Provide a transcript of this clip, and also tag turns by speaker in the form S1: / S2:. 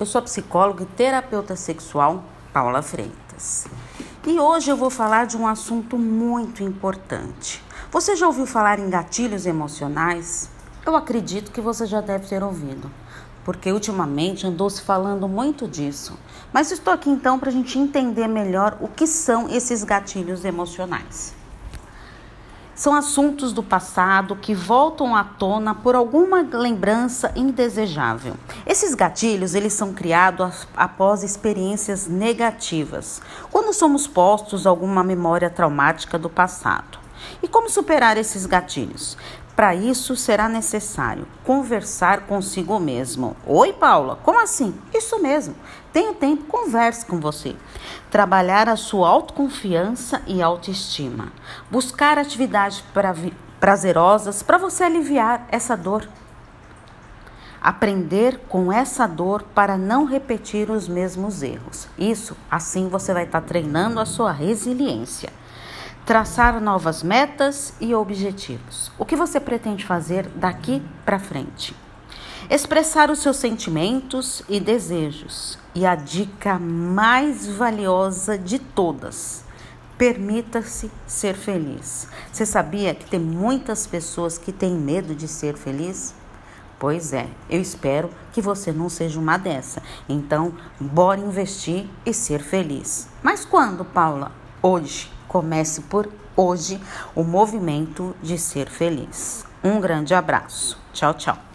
S1: Eu sou psicóloga e terapeuta sexual Paula Freitas. E hoje eu vou falar de um assunto muito importante. Você já ouviu falar em gatilhos emocionais? Eu acredito que você já deve ter ouvido, porque ultimamente andou se falando muito disso. Mas estou aqui então para a gente entender melhor o que são esses gatilhos emocionais. São assuntos do passado que voltam à tona por alguma lembrança indesejável. Esses gatilhos, eles são criados após experiências negativas, quando somos postos a alguma memória traumática do passado. E como superar esses gatilhos? Para isso será necessário conversar consigo mesmo. Oi, Paula, como assim? Isso mesmo. Tenho tempo, converse com você. Trabalhar a sua autoconfiança e autoestima. Buscar atividades prazerosas para você aliviar essa dor. Aprender com essa dor para não repetir os mesmos erros. Isso, assim você vai estar treinando a sua resiliência traçar novas metas e objetivos. O que você pretende fazer daqui para frente? Expressar os seus sentimentos e desejos. E a dica mais valiosa de todas: permita-se ser feliz. Você sabia que tem muitas pessoas que têm medo de ser feliz? Pois é, eu espero que você não seja uma dessa. Então, bora investir e ser feliz. Mas quando, Paula? Hoje. Comece por hoje o movimento de ser feliz. Um grande abraço. Tchau, tchau.